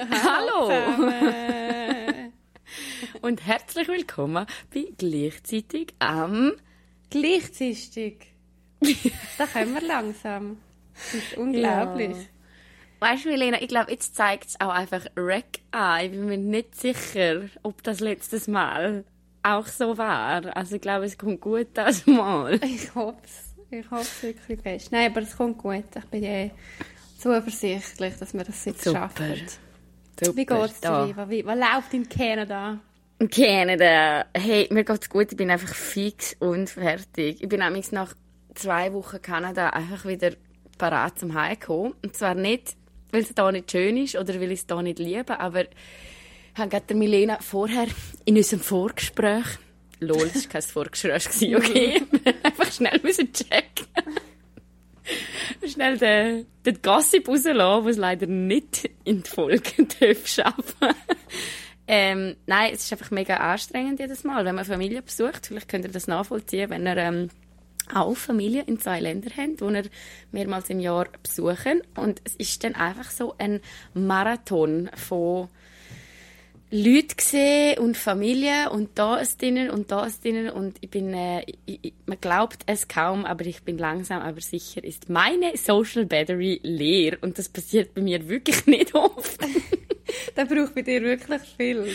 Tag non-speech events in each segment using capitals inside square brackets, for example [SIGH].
Hallo! Und herzlich willkommen bei Gleichzeitig am... Gleichzeitig? da können wir langsam. Das ist unglaublich. Ja. Weißt du, Milena, ich glaube, jetzt zeigt es auch einfach Rack an. Ich bin mir nicht sicher, ob das letztes Mal auch so war. Also ich glaube, es kommt gut das Mal. Ich hoffe es. Ich hoffe es wirklich fest. Nein, aber es kommt gut. Ich bin ja zuversichtlich, dass wir das jetzt Super. schaffen. Super. Wie geht's dir, Eva? Wie, was läuft in Kanada? In Kanada? Hey, mir geht's gut. Ich bin einfach fix und fertig. Ich bin nämlich nach zwei Wochen Kanada einfach wieder parat zum Heimkommen. Und zwar nicht, weil es hier nicht schön ist oder weil ich es hier nicht liebe, aber ich habe gerade Milena vorher in unserem Vorgespräch Lol, das war kein Vorgespräch, [LAUGHS] okay? [LAUGHS] Einfach schnell müssen checken. [LAUGHS] schnell den, den Gossip rauslassen, was leider nicht in die Folge [LAUGHS] schaffen ähm, Nein, es ist einfach mega anstrengend jedes Mal, wenn man Familie besucht. Vielleicht könnt ihr das nachvollziehen, wenn ihr ähm, auch Familie in zwei Ländern habt, die ihr mehrmals im Jahr besuchen. Und es ist dann einfach so ein Marathon von Leute gesehen und Familie und da ist drinnen und da ist drinnen und ich bin, äh, ich, man glaubt es kaum, aber ich bin langsam, aber sicher ist meine Social Battery leer und das passiert bei mir wirklich [LAUGHS] nicht oft. [LAUGHS] das braucht bei dir wirklich viel.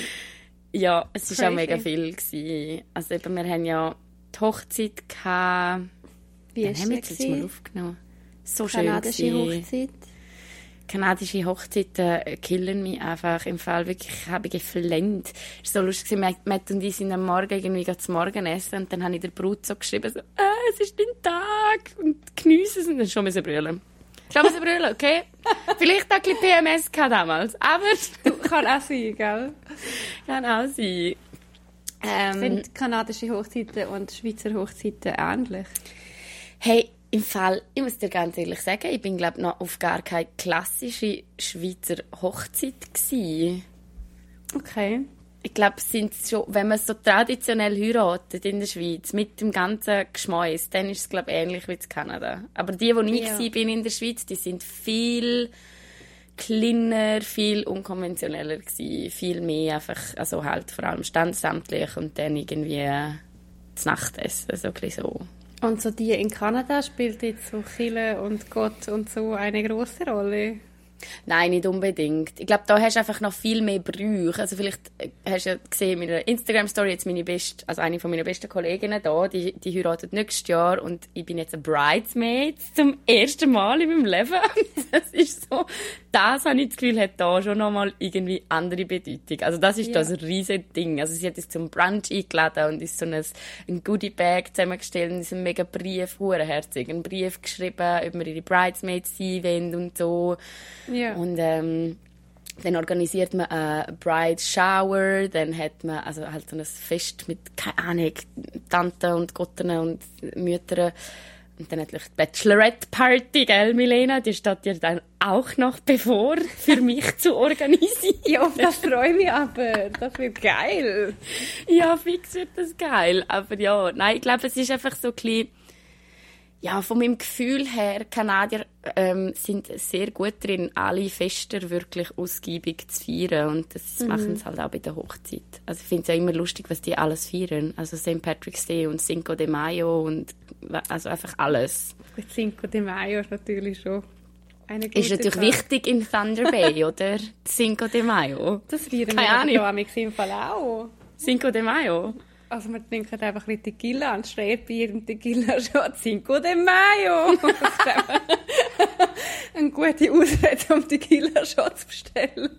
Ja, es Crazy. ist auch mega viel gewesen. Also eben, wir haben ja die Hochzeit gehabt. Wie ist haben wir jetzt mal aufgenommen. So Kanadische schön gewesen. Hochzeit kanadische Hochzeiten killen mich einfach. Im Fall wirklich, habe ich geflennt. Es war so lustig, Matt und ich sind am Morgen irgendwie zum Morgen essen und dann habe ich der Brut so geschrieben, so, ah, es ist dein Tag und genieße es und dann schon müssen brüllen. Schon müssen brüllen, okay? [LAUGHS] Vielleicht auch ein bisschen PMS gehabt damals, aber... Kann auch sein, gell? Kann auch sein. Ähm, sind kanadische Hochzeiten und Schweizer Hochzeiten ähnlich? Hey, im Fall, ich muss dir ganz ehrlich sagen, ich bin glaube noch auf gar keine klassische Schweizer Hochzeit gewesen. Okay. Ich glaube, sind schon, wenn man so traditionell heiratet in der Schweiz mit dem ganzen Geschmäus, dann ist es glaube ähnlich wie in Kanada. Aber die, wo ich ja. bin in der Schweiz, die sind viel kleiner, viel unkonventioneller gewesen, viel mehr einfach, also halt vor allem standesamtlich und dann irgendwie so ein bisschen so. Und so die in Kanada spielt jetzt so Chile und Gott und so eine große Rolle? Nein, nicht unbedingt. Ich glaube, da hast du einfach noch viel mehr Brüche. Also vielleicht äh, hast du ja gesehen in meiner Instagram-Story jetzt meine beste, also eine von meiner besten Kolleginnen da, die, die heiratet nächstes Jahr und ich bin jetzt ein Bridesmaid zum ersten Mal in meinem Leben. [LAUGHS] Das ist so, das habe ich das Gefühl, hat da schon nochmal irgendwie andere Bedeutung. Also das ist ja. das riesige Ding. Also sie hat uns zum Brunch eingeladen und ist so ein, ein Goodie-Bag zusammengestellt und ist ein mega Brief, herzig, einen Brief geschrieben, ob wir ihre Bridesmaids sein wollen und so. Ja. Und ähm, dann organisiert man einen Bride Shower, dann hat man also halt so ein Fest mit, keine Ahnung, Tanten und Gotten und Müttern. Und dann natürlich die Bachelorette Party, gell, Milena? Die steht dir dann auch noch bevor, für [LAUGHS] mich zu organisieren. ja, das freue ich mich aber. Das wird geil. ja, fix wird das geil. Aber ja, nein, ich glaube, es ist einfach so ein bisschen ja, von meinem Gefühl her, Kanadier ähm, sind sehr gut drin, alle Fester wirklich ausgiebig zu feiern. Und das mhm. machen sie halt auch bei der Hochzeit. Also ich finde es ja immer lustig, was die alles feiern. Also St. Patrick's Day und Cinco de Mayo und also einfach alles. Cinco de Mayo ist natürlich schon Ist natürlich Tag. wichtig in Thunder Bay, [LAUGHS] oder? Cinco de Mayo. Das feiern wir ja im Fall auch. Cinco de Mayo? Also wir trinken einfach ein Tequila, ein Schrägbier und Tequila [LAUGHS] schon Cinco de Mayo. Eine gute Ausrede, um Tequila schon zu bestellen.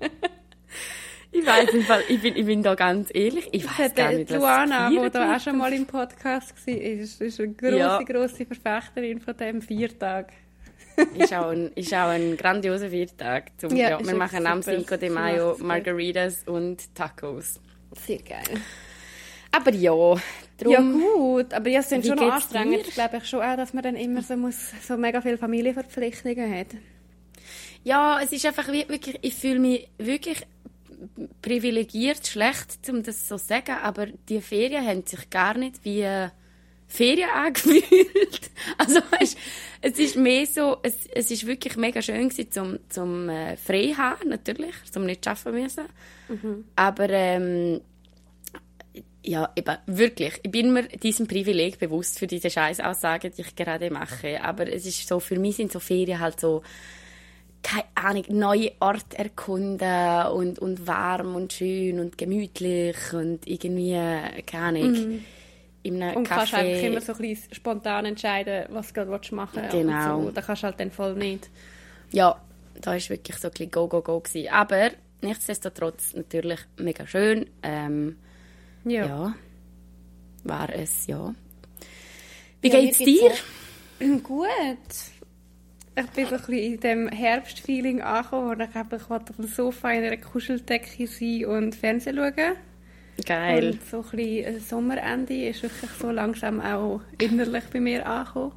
ich weiß im Fall, ich bin, ich bin da ganz ehrlich, ich weiß gar nicht, was Luana, die da auch schon mal im Podcast war, ist, ist eine grosse, ja. grosse Verfechterin von diesem Viertag. [LAUGHS] ist, auch ein, ist auch ein grandioser Viertag. Zum, ja, ja, wir machen am Cinco de Mayo Margaritas und Tacos. Sehr geil. Aber ja, darum, Ja gut, aber ja, es sind schon anstrengend. Ich glaube schon auch, dass man dann immer so, muss, so mega viele Familienverpflichtungen hat. Ja, es ist einfach wirklich, ich fühle mich wirklich privilegiert, schlecht, um das so zu sagen, aber die Ferien haben sich gar nicht wie Ferien [LAUGHS] angefühlt. Also, weißt, es ist mehr so, es, es ist wirklich mega schön gewesen, zum, zum äh, frei haben, natürlich, zum nicht arbeiten müssen. Mhm. Aber, ähm, ja, eben, wirklich. Ich bin mir diesem Privileg bewusst für diese Scheißaussagen, die ich gerade mache. Aber es ist so, für mich sind so Ferien halt so, keine Ahnung, neue Orte erkunden und, und warm und schön und gemütlich und irgendwie, keine Ahnung. Mhm in einem und Café. kannst einfach immer so ein bisschen spontan entscheiden, was du gerade machen willst. Genau. So. Da kannst du halt dann voll nicht. Ja, da war wirklich so ein bisschen go, go, go. Gewesen. Aber nichtsdestotrotz natürlich mega schön. Ähm, ja. ja. War es, ja. Wie ja, geht's dir? [CLEARS THROAT] Gut. Ich bin so ein bisschen in dem Herbstfeeling angekommen und ich habe ich auf dem Sofa in einer Kuscheldecke sein und Fernsehen schauen. Geil. Und so ein bisschen Sommerende ist wirklich so langsam auch innerlich bei mir angekommen.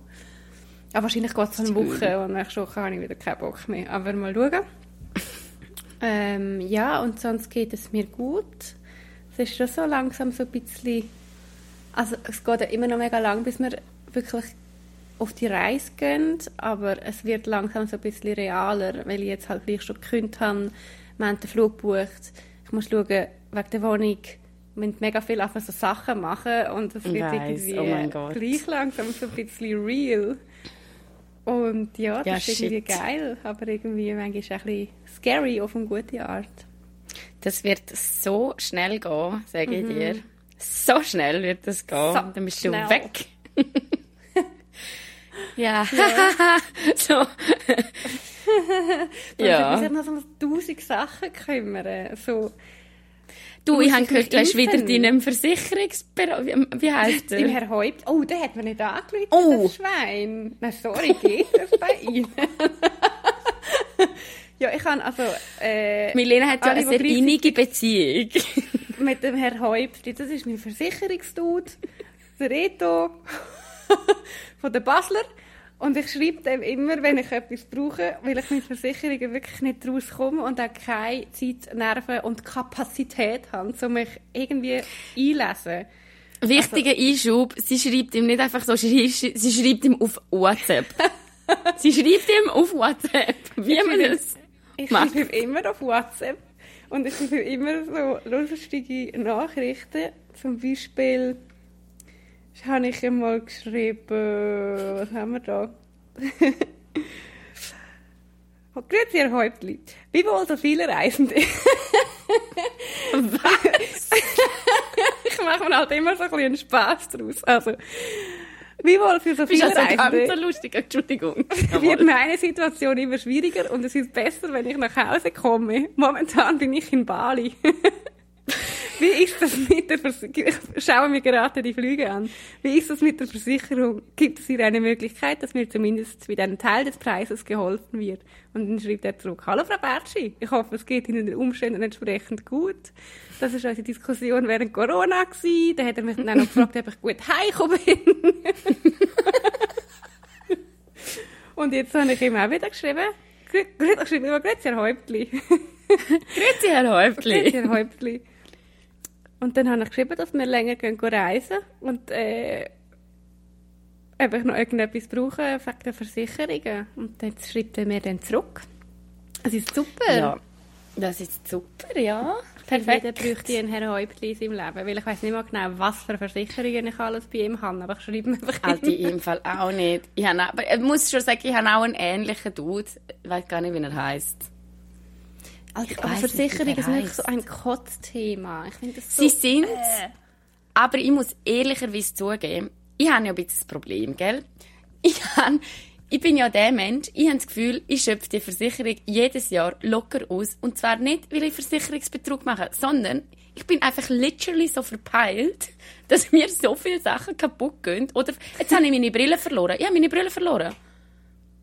Aber wahrscheinlich geht es eine Woche und nächste Woche habe ich wieder keinen Bock mehr. Aber mal schauen. [LAUGHS] ähm, ja, und sonst geht es mir gut. Es ist schon so langsam so ein bisschen... Also es geht ja immer noch mega lang, bis wir wirklich auf die Reise gehen, aber es wird langsam so ein bisschen realer, weil ich jetzt halt gleich schon gekündigt habe. Wir haben den Flug gebucht. Ich muss schauen, wegen der Wohnung müssen mega viel einfach so Sachen machen und es wird weiss, irgendwie oh gleich langsam so ein bisschen real. Und ja, das ja, ist irgendwie geil, aber irgendwie manchmal auch ein bisschen scary auf eine gute Art. Das wird so schnell gehen, sage ich mhm. dir. So schnell wird das gehen. So Dann bist du schnell. weg. [LAUGHS] ja. [LAUGHS] [LAUGHS] ja. so. ja. Ich muss noch so um tausend Sachen kümmern. So, Du, ich habe gehört, du hast wieder deinen Versicherungsbüro. Wie, heißt der? Im Herr Häupt. Oh, der hat mir nicht angerufen, oh. das Schwein. Na, sorry, geht das bei Ihnen? Ja, ich habe also... Äh, Milena hat ja eine sehr innige Beziehung. [LAUGHS] mit dem Herr Häupt. Das ist mein Versicherungsdude. Der Reto [LAUGHS] von der Basler. Und ich schreibe dem immer, wenn ich etwas brauche, weil ich mit Versicherungen wirklich nicht rauskomme und auch keine Zeit, Nerven und Kapazität habe, um mich irgendwie einlesen. Wichtiger also, Einschub, sie schreibt ihm nicht einfach so, sie schreibt ihm auf WhatsApp. [LAUGHS] sie schreibt ihm auf WhatsApp, wie man das Ich macht. schreibe ihm immer auf WhatsApp und ich schreibe immer so lustige Nachrichten, zum Beispiel habe ich einmal geschrieben, was haben wir da? [LAUGHS] oh, grüezi, Herr Häuptli. Wie wohl so viele Reisende? was? [LAUGHS] ich mache mir halt immer so ein bisschen Spass daraus. Also, wie wohl für so viele also Reisende? ganz so lustig, Entschuldigung. wird meine Situation immer schwieriger und es ist besser, wenn ich nach Hause komme. Momentan bin ich in Bali. [LAUGHS] Wie ist das mit der Versicherung? Ich schaue mir gerade die Flüge an. Wie ist das mit der Versicherung? Gibt es hier eine Möglichkeit, dass mir zumindest mit einem Teil des Preises geholfen wird? Und dann schreibt er zurück, Hallo Frau Bertschi, ich hoffe, es geht Ihnen den Umständen entsprechend gut. Das war unsere Diskussion während Corona. Gewesen. Da hat er mich dann auch noch gefragt, ob ich gut heimgekommen bin. [LAUGHS] Und jetzt habe ich ihm auch wieder geschrieben, Grüezi, Herr Häuptli. Grüezi, Herr Häuptli. Grüezi, Herr Häuptli. Und dann habe ich geschrieben, dass wir länger gehen reisen und äh, ob ich noch irgendetwas brauche wegen der Versicherungen. Und dann schreibt er mir dann zurück. Das ist super. Ja, das ist super, ja. Perfekt. Jeder bräuchte einen Herrn Häuptli in seinem Leben, weil ich weiß nicht mehr genau, was für Versicherungen ich alles bei ihm habe, aber ich schreibe mir einfach Also in ihm Fall auch nicht. Ich, habe, aber ich muss schon sagen, ich habe auch einen ähnlichen Dude. Ich weiß gar nicht, wie er heißt. Also, aber Versicherung ist wirklich so ein Kotzthema. Ich finde das so, Sie sind äh. Aber ich muss ehrlicherweise zugeben, ich habe ja ein bisschen das Problem, gell? Ich, habe, ich bin ja der Mensch, ich habe das Gefühl, ich schöpfe die Versicherung jedes Jahr locker aus. Und zwar nicht, weil ich Versicherungsbetrug mache, sondern ich bin einfach literally so verpeilt, [LAUGHS] dass mir so viele Sachen kaputt gehen. Oder jetzt habe ich meine Brille verloren. Ich habe meine Brille verloren.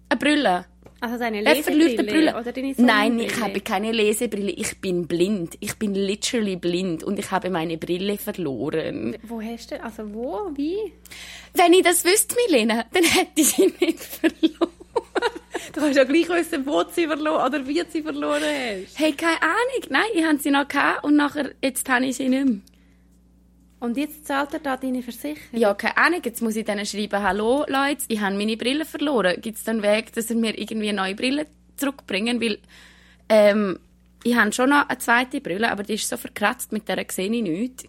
Eine Brille. Also deine Lesebrille Brille. oder deine Nein, ich habe keine Lesebrille. Ich bin blind. Ich bin literally blind und ich habe meine Brille verloren. Wo hast du? Also wo? Wie? Wenn ich das wüsste, Milena, dann hätte ich sie nicht verloren. du kannst ja gleich wissen, wo du sie verloren oder wie du sie verloren hast. Hey, keine Ahnung. Nein, ich hatte sie noch gehabt und nachher, jetzt habe ich sie nicht mehr. Und jetzt zahlt er da deine Versicherung? Ja, keine Ahnung. Jetzt muss ich denen schreiben, hallo Leute, ich habe meine Brille verloren. Gibt es dann einen Weg, dass er mir irgendwie eine neue Brille zurückbringen? Weil ähm, ich habe schon noch eine zweite Brille, aber die ist so verkratzt, mit der sehe ich nichts.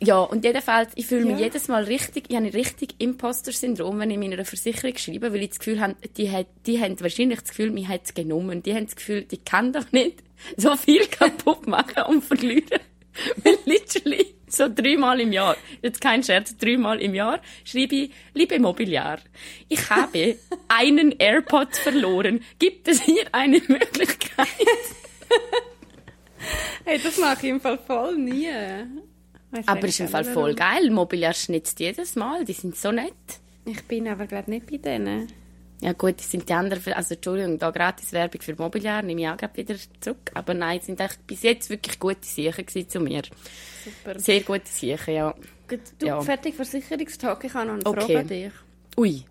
Ja, und jedenfalls, ich fühle mich Ja. jedes Mal richtig, ich habe ein richtig Imposter-Syndrom, wenn ich meiner Versicherung schreibe, weil ich das Gefühl habe, die, hat, die haben wahrscheinlich das Gefühl, mich hat es genommen. Die haben das Gefühl, die kann doch nicht so viel [LAUGHS] kaputt machen und verlieren. [LAUGHS] Weil literally so dreimal im Jahr, jetzt kein Scherz, dreimal im Jahr, schreibe ich, liebe Mobiliar, ich habe [LAUGHS] einen AirPod verloren. Gibt es hier eine Möglichkeit? [LAUGHS] Hey, das mache ich im Fall voll nie. Weiss Aber ist im Fall voll geil. Mobiliar schnitzt jedes Mal, die sind so nett. Ich bin aber glaube nicht bei denen. Ja gut, das sind die anderen, also Entschuldigung, da gratis Werbung für Mobiliar, nehme ich auch gleich wieder zurück. Aber nein, es sind echt bis jetzt wirklich gute Sachen gewesen zu mir. Super. Sehr gute Sachen, ja. Gut, du, Ja. fertig Versicherungstalk, ich habe noch eine Okay. Frage an dich. Ui.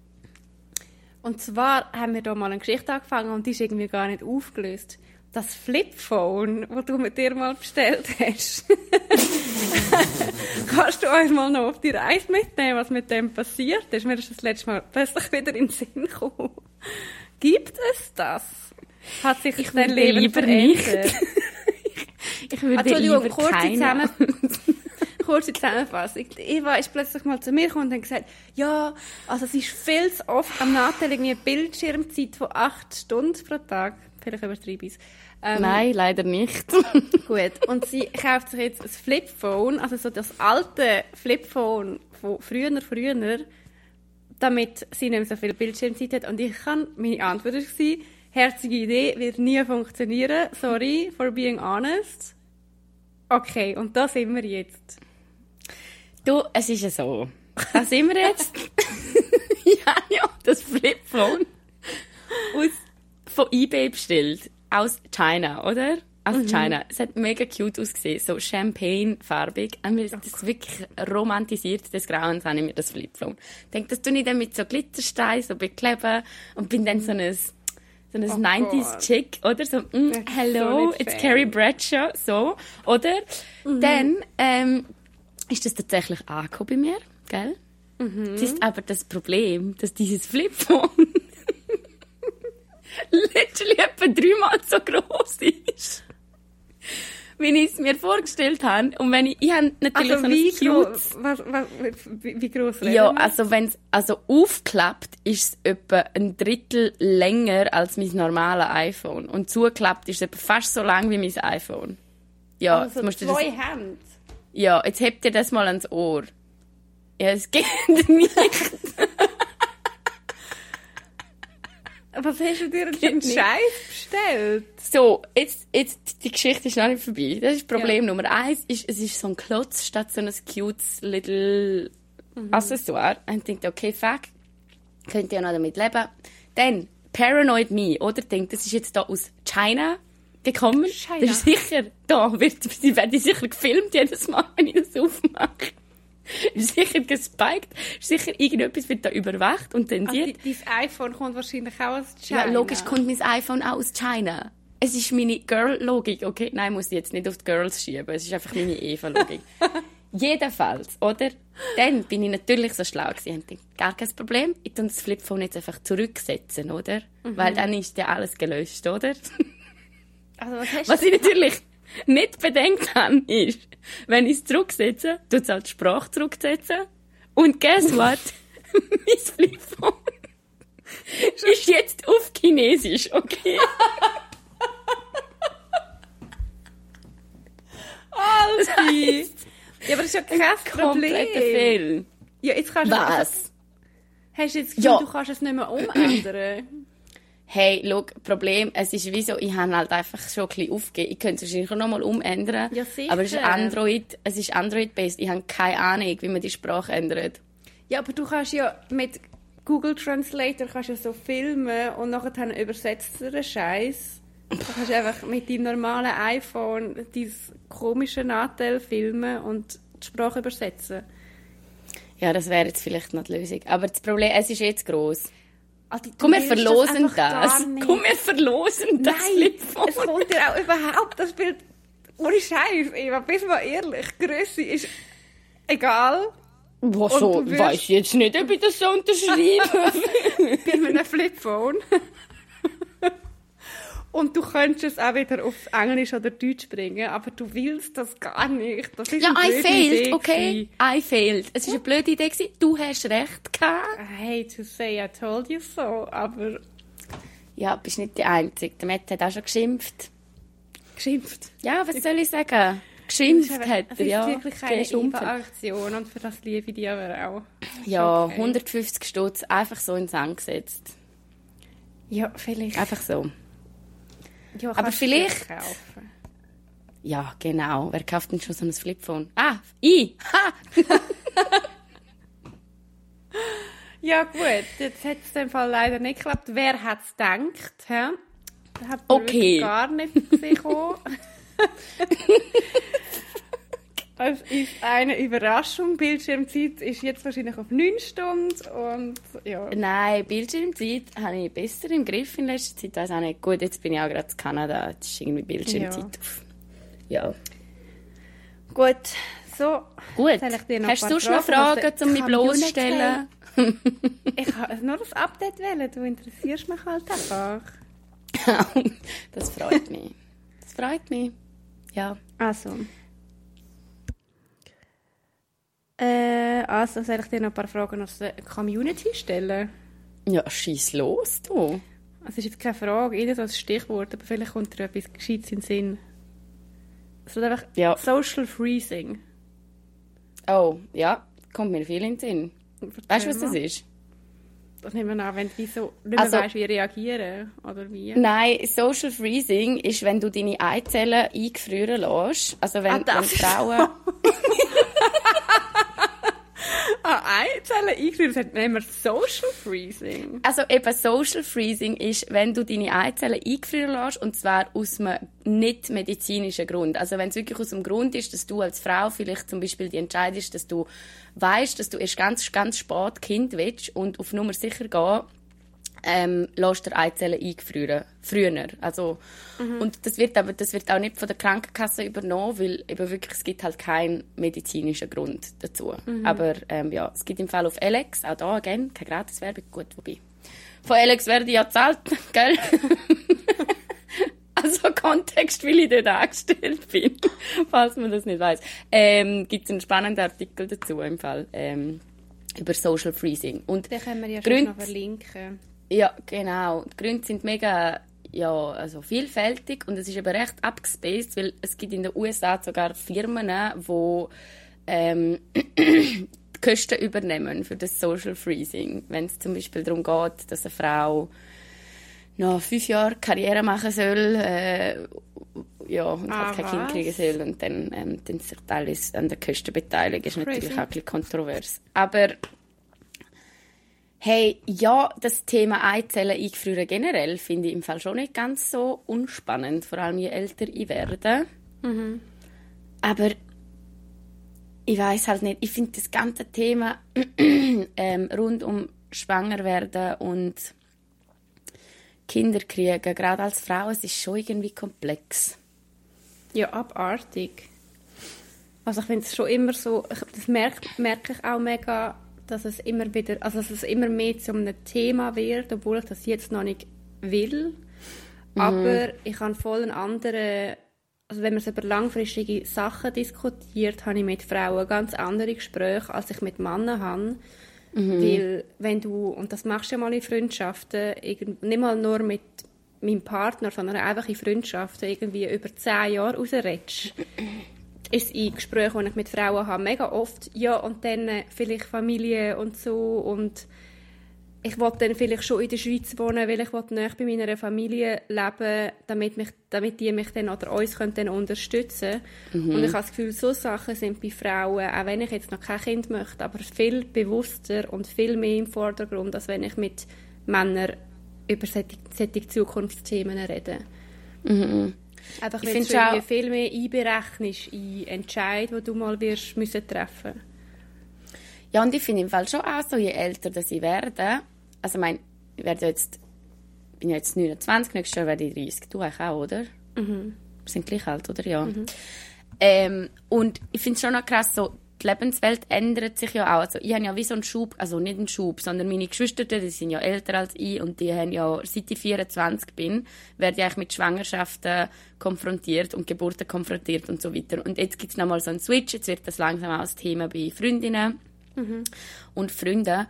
Und zwar haben wir da mal eine Geschichte angefangen und die ist irgendwie gar nicht aufgelöst. Das Flipphone, das du mit dir mal bestellt hast. [LAUGHS] Kannst du uns mal noch auf die Reise mitnehmen, was mit dem passiert ist? Mir ist das letzte Mal plötzlich wieder in den Sinn gekommen. Gibt es das? Hat sich Ich dein Leben lieber verändert? nicht. [LAUGHS] Ich würde Entschuldigung, lieber kurze, keine. Zusammen [LAUGHS] kurze Zusammenfassung. Die Eva ist plötzlich mal zu mir gekommen und hat gesagt, ja, also es ist viel zu oft am Nachteil irgendwie eine Bildschirmzeit von acht Stunden pro Tag. Vielleicht übertreibe ich es. Ähm, Nein, leider nicht. [LAUGHS] Gut. Und sie kauft sich jetzt ein Flipphone, also so das alte Flipphone von früher, früher, damit sie nicht mehr so viel Bildschirmzeit hat. Und ich kann, meine Antwort war, herzige Idee, wird nie funktionieren. Sorry for being honest. Okay, und da sind wir jetzt. Du, es ist ja so. Da sind wir jetzt. [LAUGHS] ja, ja, das Flipphone aus, von eBay bestellt. Aus China, oder? Aus China. Es hat mega cute ausgesehen. So Champagne-farbig. Und mir ist das wirklich romantisiert des Grauens, habe ich mir das Flipphone. Ich denke, das tue ich dann mit so Glittersteinen so bekleben und bin dann so ein, so ein Oh 90s-Chick, oder? So, mm, so hello, nicht it's. Carrie Bradshaw, so, oder? Dann, ähm, ist das tatsächlich angekommen bei mir, gell? Es ist aber das Problem, dass dieses Flipphone [LAUGHS] literally etwa dreimal so groß ist. Wie ich es mir vorgestellt habe. Und wenn ich, ich habe natürlich Also so wie, cutes... was, was, wie, wie groß Ja, also wenn es also aufklappt, ist es etwa ein Drittel länger als mein normales iPhone. Und zugeklappt ist es etwa fast so lang wie mein iPhone. Ja, also musst du das, zwei Hände. ja, jetzt hebt dir das mal ans Ohr. Ja, es geht [LAUGHS] nicht. Was hast du dir denn für. Scheiß bestellt? So, jetzt, jetzt, die Geschichte ist noch nicht vorbei. Das ist Problem Nummer eins. Ist, es ist so ein Klotz statt so ein cutes little Accessoire. Und ich dachte, okay, fuck, könnte ja noch damit leben. Dann, Paranoid Me, oder? Denkt, das ist jetzt da aus China gekommen. China. Das ist sicher, da [LAUGHS] wird, sie werden sicher gefilmt jedes Mal, wenn ich das aufmache. [LAUGHS] Ist sicher gespiked, ist sicher irgendetwas wird da überwacht und Also, tendiert. die- dein iPhone kommt wahrscheinlich auch aus China. Ja, logisch kommt mein iPhone auch aus China. Es ist meine Girl-Logik, okay? Nein, muss ich jetzt nicht auf die Girls schieben. Es ist einfach meine Eva-Logik. [LAUGHS] Jedenfalls, oder? Dann bin ich natürlich so schlau gewesen und dachte, gar kein Problem. Ich tue das Flipphone jetzt einfach zurücksetzen, oder? Weil dann ist ja alles gelöscht, oder? Also, was hast Was ich natürlich [LAUGHS] nicht bedenkt habe, ist, wenn ich es zurücksetze, tut es halt die Sprache zurücksetzen. Und guess what? [LAUGHS] mein Flipphone [LAUGHS] ist jetzt auf Chinesisch, okay? Alti! Ja, aber das ist ja kein Kompletter Problem. Fehl. Ja, jetzt kannst du... Was? Hast du jetzt das Gefühl, Ja. du kannst es nicht mehr umändern? Hey, schau, Problem, es ist wie so, ich habe halt einfach schon ein bisschen aufgegeben. Ich könnte es wahrscheinlich noch mal umändern. Ja, sicher. Aber es ist Android, es ist Android-based. Ich habe keine Ahnung, wie man die Sprache ändert. Ja, aber du kannst ja mit Google Translator kannst ja so filmen und nachher übersetzt er den Scheiß. Du kannst einfach mit deinem normalen iPhone dein komische Nachteil filmen und die Sprache übersetzen. Ja, das wäre jetzt vielleicht noch die Lösung. Aber das Problem, es ist jetzt gross. Du Komm, wir verlosen das. nicht. Komm, wir verlosen das Nein, Flipphone. es kommt dir auch überhaupt das Bild... Ohne Scheiß, Eva, bist mal ehrlich. Grösse ist Egal. Was so, wirst- weiß ich jetzt nicht, ob ich das so unterschreibe. [LAUGHS] bei einem Flipphone. Und du könntest es auch wieder auf Englisch oder Deutsch bringen, aber du willst das gar nicht. Das ist ja, eine I blöde failed, Idee okay? I failed. Es war eine blöde Idee. Gewesen. Du hast recht gehabt. gewesen. I hate to say I told you so, aber Ja, bist nicht die Einzige. Der Matt hat auch schon geschimpft. geschimpft. Ja, was soll ich sagen? Geschimpft Es hat ist er, ja. wirklich keine Geschimpft. Aktion und für das liebe ich dich aber auch. Ja, Okay. 150 Stutz einfach so in den Sand gesetzt. Ja, vielleicht. Einfach so. Ja, aber vielleicht- kaufen. Ja, genau. Wer kauft denn schon so ein Flipphone? Ah, ich! Ha! [LAUGHS] Ja gut, jetzt hat es in dem Fall leider nicht geklappt. Wer hat es gedacht? Da hat man Okay. gar nicht [LAUGHS] gesehen. [LAUGHS] Es ist eine Überraschung. Bildschirmzeit ist jetzt wahrscheinlich auf 9 Stunden und ja. Nein, Bildschirmzeit habe ich besser im Griff in letzter Zeit. Weiß auch nicht. Gut, jetzt bin ich auch gerade in Kanada. Jetzt ist irgendwie Bildschirmzeit auf. Ja. Gut, so. Gut. Hast ein du sonst noch Fragen um mich bloßzustellen? Ich habe nur das Update wählen. Du interessierst mich halt einfach. das freut mich. Das freut mich. Ja. Also. Äh, also soll ich dir noch ein paar Fragen aus der Community stellen? Ja, schieß los, du. Es ist jetzt keine Frage, jeder so ein Stichwort, aber vielleicht kommt dir etwas Gescheites in den Sinn. Es wird einfach Ja. Social Freezing. Oh, ja. Kommt mir viel in den Sinn. Weißt du, was das ist? Das nehmen wir an, wenn du so nicht mehr Also- weißt, wie reagieren. Oder wie? Nein, Social Freezing ist, wenn du deine Eizellen eingefrieren lässt. Also wenn, Ah, das wenn Frauen... Ah, Eizellen eingeführt, das nennen wir Social Freezing. Also eben Social Freezing ist, wenn du deine Eizellen eingefrieren lässt, und zwar aus einem nicht medizinischen Grund. Also wenn es wirklich aus dem Grund ist, dass du als Frau vielleicht zum Beispiel die entscheidest, dass du weißt, dass du erst ganz, ganz spät Kind willst und auf Nummer sicher gehen, ähm, lässt der Eizellen eingefrieren. Früher. Also, Und das wird aber das wird auch nicht von der Krankenkasse übernommen, weil eben wirklich, es gibt halt keinen medizinischen Grund dazu. Aber ähm, ja, es gibt im Fall auf Alex, auch da, again, keine Gratiswerbung, gut, wobei. Von Alex werde ich ja zahlt, [LAUGHS] gell? [LAUGHS] also Kontext, weil ich dort angestellt bin, [LAUGHS] falls man das nicht weiß. Ähm, gibt es einen spannenden Artikel dazu im Fall. Ähm, über Social Freezing. Und Den können wir ja Gründe- schon noch verlinken. Ja, genau. Die Gründe sind mega ja, also vielfältig und es ist aber recht abgespaced, weil es gibt in den USA sogar Firmen, die ähm, [CLEARS THROAT] die Kosten übernehmen für das Social Freezing. Wenn es zum Beispiel darum geht, dass eine Frau noch fünf Jahre Karriere machen soll äh, ja, und Ah, halt kein was? Kind kriegen soll und dann, ähm, dann sich teilweise an den Kosten beteiligen, ist natürlich Crazy. auch ein bisschen kontrovers. Aber Hey, ja, das Thema Eizellen eingefrieren generell finde ich im Fall schon nicht ganz so unspannend, vor allem je älter ich werde. Aber ich weiß halt nicht, ich finde das ganze Thema [CLEARS THROAT] ähm, rund um schwanger werden und Kinder kriegen, gerade als Frau, es ist schon irgendwie komplex. Ja, abartig. Also ich finde es schon immer so, ich, das merke, merke ich auch mega, dass es immer wieder, also dass es immer mehr zu einem Thema wird, obwohl ich das jetzt noch nicht will. Aber ich habe voll einen anderen, also wenn man so über langfristige Sachen diskutiert, habe ich mit Frauen ganz andere Gespräche, als ich mit Männern habe. Weil wenn du, und das machst du ja mal in Freundschaften, nicht mal nur mit meinem Partner, sondern einfach in Freundschaften irgendwie über zehn Jahre rausredest, ist in Gesprächen, die ich mit Frauen habe, mega oft, ja, und dann äh, vielleicht Familie und so und ich wollte dann vielleicht schon in der Schweiz wohnen, weil ich wollte näher bei meiner Familie leben, damit, mich, damit die mich dann oder uns können dann unterstützen. Und ich habe das Gefühl, so Sachen sind bei Frauen, auch wenn ich jetzt noch kein Kind möchte, aber viel bewusster und viel mehr im Vordergrund, als wenn ich mit Männern über solche, solche Zukunftsthemen rede. Einfach Ich finde du auch- viel mehr einberechnest in Entscheid, die du mal wirst müssen treffen Ja, und ich finde im Fall schon auch so, je älter dass ich werde, also ich meine, ich werde jetzt, bin ja jetzt 29, nächstes Jahr werde ich 30, du auch, oder? Mhm. Wir sind gleich alt, oder? Ja. Ähm, und ich finde es schon noch krass, so, die Lebenswelt ändert sich ja auch. Also ich habe ja wie so einen Schub, also nicht einen Schub, sondern meine Geschwister, die sind ja älter als ich und die haben ja, seit ich 24 bin, werde ich eigentlich mit Schwangerschaften konfrontiert und Geburten konfrontiert und so weiter. Und jetzt gibt es nochmal so einen Switch, jetzt wird das langsam auch das Thema bei Freundinnen mhm. und Freunden.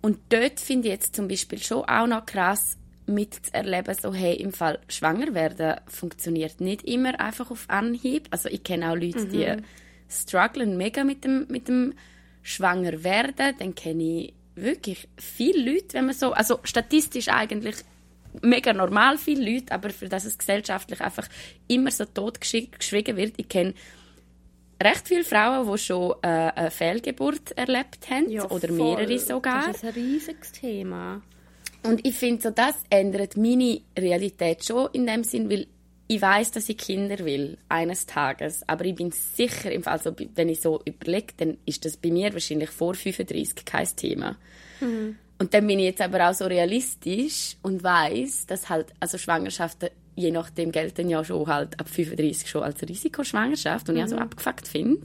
Und dort finde ich jetzt zum Beispiel schon auch noch krass, mitzuerleben, so, hey, im Fall schwanger werden funktioniert nicht immer einfach auf Anhieb. Also ich kenne auch Leute, mhm. die strugglen mega mit dem, mit dem schwanger werden. Dann kenne ich wirklich viele Leute, wenn man so, also statistisch eigentlich mega normal viele Leute, aber für das es gesellschaftlich einfach immer so totgeschwiegen wird. Ich kenne recht viele Frauen, die schon äh, eine Fehlgeburt erlebt haben ja, oder mehrere sogar. Das ist ein riesiges Thema. Und ich finde, so, das ändert meine Realität schon in dem Sinn, weil ich weiß, dass ich Kinder will, eines Tages. Aber ich bin sicher, also, wenn ich so überlege, dann ist das bei mir wahrscheinlich vor 35 kein Thema. Mhm. Und dann bin ich jetzt aber auch so realistisch und weiß, dass halt, also Schwangerschaften je nachdem gelten ja schon halt ab 35 schon als Risikoschwangerschaft und mhm. ich so abgefuckt finde.